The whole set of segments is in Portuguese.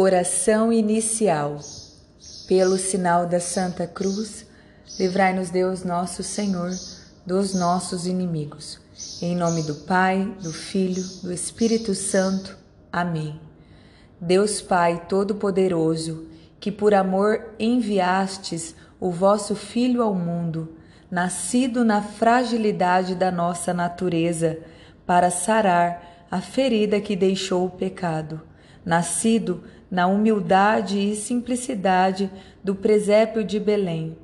Oração inicial. Pelo sinal da Santa Cruz, livrai-nos Deus nosso Senhor dos nossos inimigos. Em nome do Pai, do Filho, do Espírito Santo. Amém. Deus Pai Todo-Poderoso, que por amor enviastes o vosso Filho ao mundo, nascido na fragilidade da nossa natureza, para sarar a ferida que deixou o pecado, nascido na humildade e simplicidade do presépio de Belém.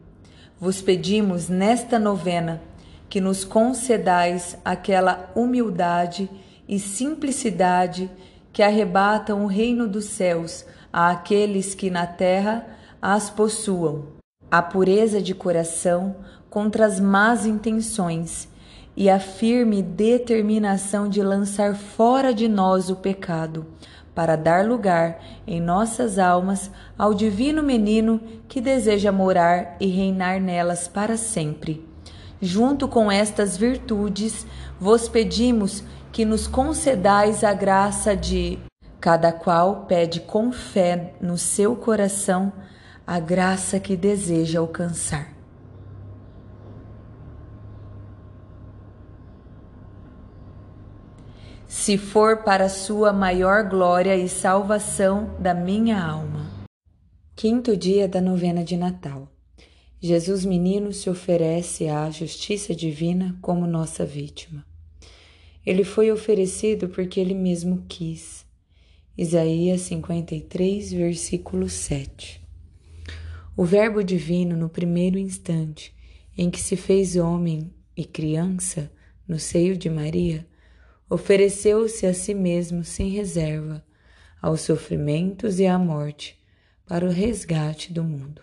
Vos pedimos nesta novena que nos concedais aquela humildade e simplicidade que arrebatam o reino dos céus àqueles que na terra as possuam, a pureza de coração contra as más intenções e a firme determinação de lançar fora de nós o pecado para dar lugar em nossas almas ao divino menino que deseja morar e reinar nelas para sempre. Junto com estas virtudes, vos pedimos que nos concedais a graça de cada qual pede com fé no seu coração a graça que deseja alcançar. Se for para sua maior glória e salvação da minha alma. Quinto dia da novena de Natal. Jesus menino se oferece à justiça divina como nossa vítima. Ele foi oferecido porque ele mesmo quis. Isaías 53, versículo 7. O Verbo divino, no primeiro instante em que se fez homem e criança no seio de Maria, ofereceu-se a si mesmo sem reserva aos sofrimentos e à morte para o resgate do mundo.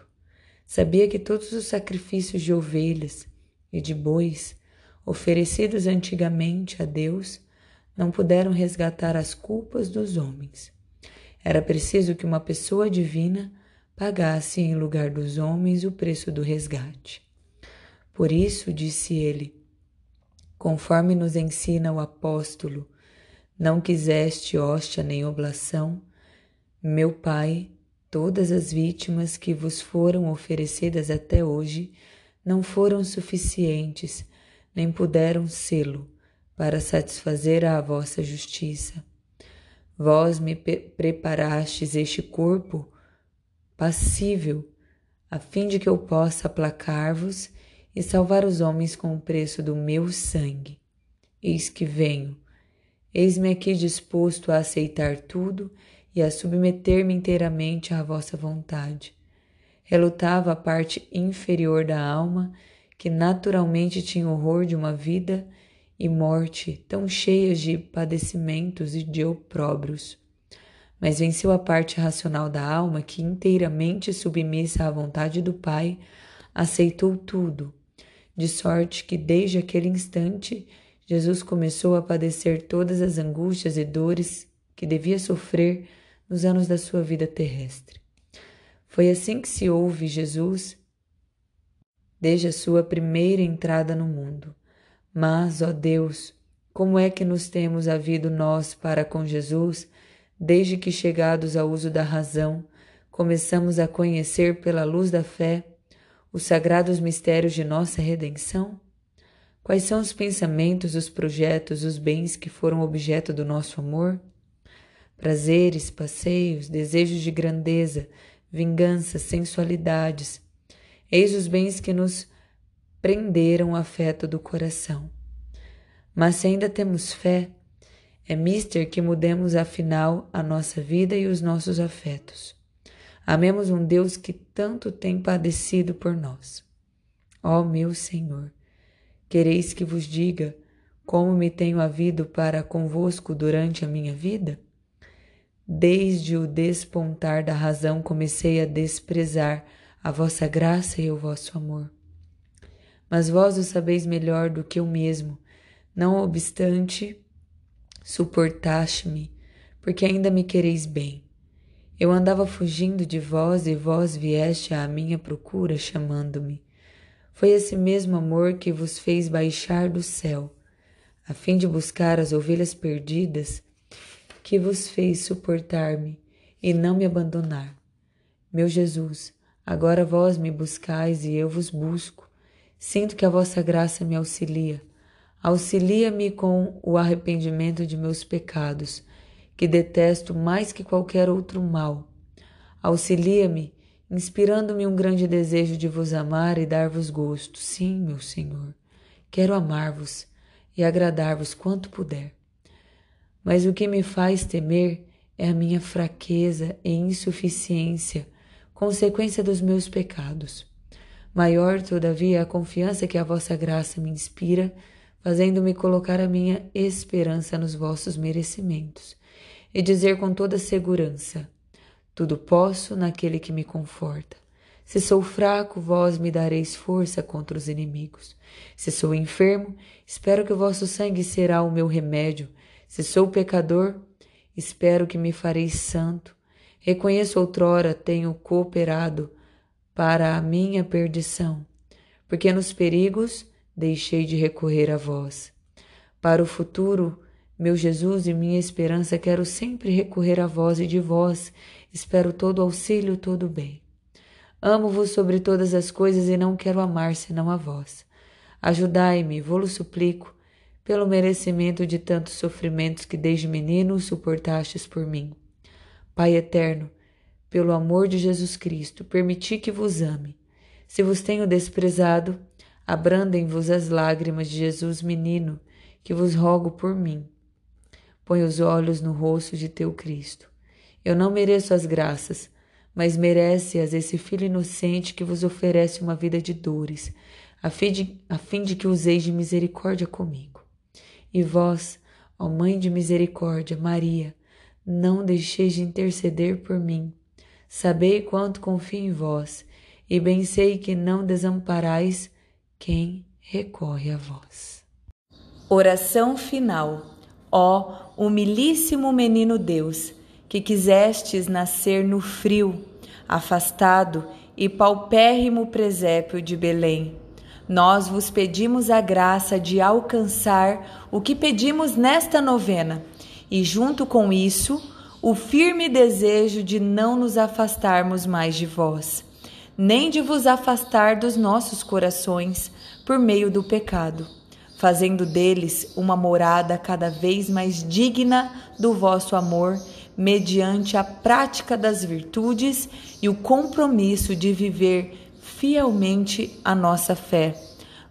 Sabia que todos os sacrifícios de ovelhas e de bois oferecidos antigamente a Deus não puderam resgatar as culpas dos homens. Era preciso que uma pessoa divina pagasse em lugar dos homens o preço do resgate. Por isso, disse ele, conforme nos ensina o apóstolo, não quiseste hóstia nem oblação, meu Pai, todas as vítimas que vos foram oferecidas até hoje não foram suficientes, nem puderam sê-lo, para satisfazer a vossa justiça. Vós me preparastes este corpo passível, a fim de que eu possa aplacar-vos e salvar os homens com o preço do meu sangue. Eis que venho. Eis-me aqui disposto a aceitar tudo e a submeter-me inteiramente à vossa vontade. Relutava a parte inferior da alma, que naturalmente tinha horror de uma vida e morte tão cheias de padecimentos e de opróbrios. Mas venceu a parte racional da alma, que inteiramente submissa à vontade do Pai, aceitou tudo de sorte que desde aquele instante Jesus começou a padecer todas as angústias e dores que devia sofrer nos anos da sua vida terrestre. Foi assim que se ouve Jesus desde a sua primeira entrada no mundo. Mas, ó Deus, como é que nos temos havido nós para com Jesus, desde que, chegados ao uso da razão, começamos a conhecer pela luz da fé os sagrados mistérios de nossa redenção? Quais são os pensamentos, os projetos, os bens que foram objeto do nosso amor? Prazeres, passeios, desejos de grandeza, vingança, sensualidades. Eis os bens que nos prenderam o afeto do coração. Mas se ainda temos fé, é mister que mudemos afinal a nossa vida e os nossos afetos. Amemos um Deus que tanto tem padecido por nós. Ó meu Senhor, quereis que vos diga como me tenho havido para convosco durante a minha vida? Desde o despontar da razão comecei a desprezar a vossa graça e o vosso amor. Mas vós o sabeis melhor do que eu mesmo, não obstante, suportaste-me, porque ainda me quereis bem. Eu andava fugindo de vós e vós vieste à minha procura, chamando-me. Foi esse mesmo amor que vos fez baixar do céu, a fim de buscar as ovelhas perdidas, que vos fez suportar-me e não me abandonar. Meu Jesus, agora vós me buscais e eu vos busco. Sinto que a vossa graça me auxilia. Auxilia-me com o arrependimento de meus pecados, que detesto mais que qualquer outro mal. Auxilia-me, inspirando-me um grande desejo de vos amar e dar-vos gosto. Sim, meu Senhor, quero amar-vos e agradar-vos quanto puder. Mas o que me faz temer é a minha fraqueza e insuficiência, consequência dos meus pecados. Maior, todavia, é a confiança que a vossa graça me inspira, fazendo-me colocar a minha esperança nos vossos merecimentos, e dizer com toda segurança: Tudo posso naquele que me conforta. Se sou fraco, vós me dareis força contra os inimigos. Se sou enfermo, espero que o vosso sangue será o meu remédio. Se sou pecador, espero que me fareis santo. Reconheço outrora tenho cooperado para a minha perdição, porque nos perigos deixei de recorrer a vós. Para o futuro, meu Jesus e minha esperança, quero sempre recorrer a vós e de vós espero todo auxílio, todo bem. Amo-vos sobre todas as coisas e não quero amar senão a vós. Ajudai-me, vou-lo suplico, pelo merecimento de tantos sofrimentos que desde menino suportastes por mim. Pai eterno, pelo amor de Jesus Cristo, permiti que vos ame. Se vos tenho desprezado, abrandem-vos as lágrimas de Jesus menino, que vos rogo por mim. Põe os olhos no rosto de teu Cristo. Eu não mereço as graças, mas merece-as esse filho inocente que vos oferece uma vida de dores, a fim de, a fim de que useis de misericórdia comigo. E vós, ó Mãe de misericórdia, Maria, não deixeis de interceder por mim. Sabei quanto confio em vós, e bem sei que não desamparais quem recorre a vós. Oração final. Ó humilíssimo menino Deus, que quisestes nascer no frio, afastado e paupérrimo presépio de Belém. Nós vos pedimos a graça de alcançar o que pedimos nesta novena e, junto com isso, o firme desejo de não nos afastarmos mais de vós, nem de vos afastar dos nossos corações por meio do pecado, fazendo deles uma morada cada vez mais digna do vosso amor mediante a prática das virtudes e o compromisso de viver fielmente a nossa fé.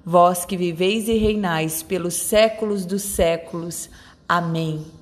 Vós que viveis e reinais pelos séculos dos séculos. Amém.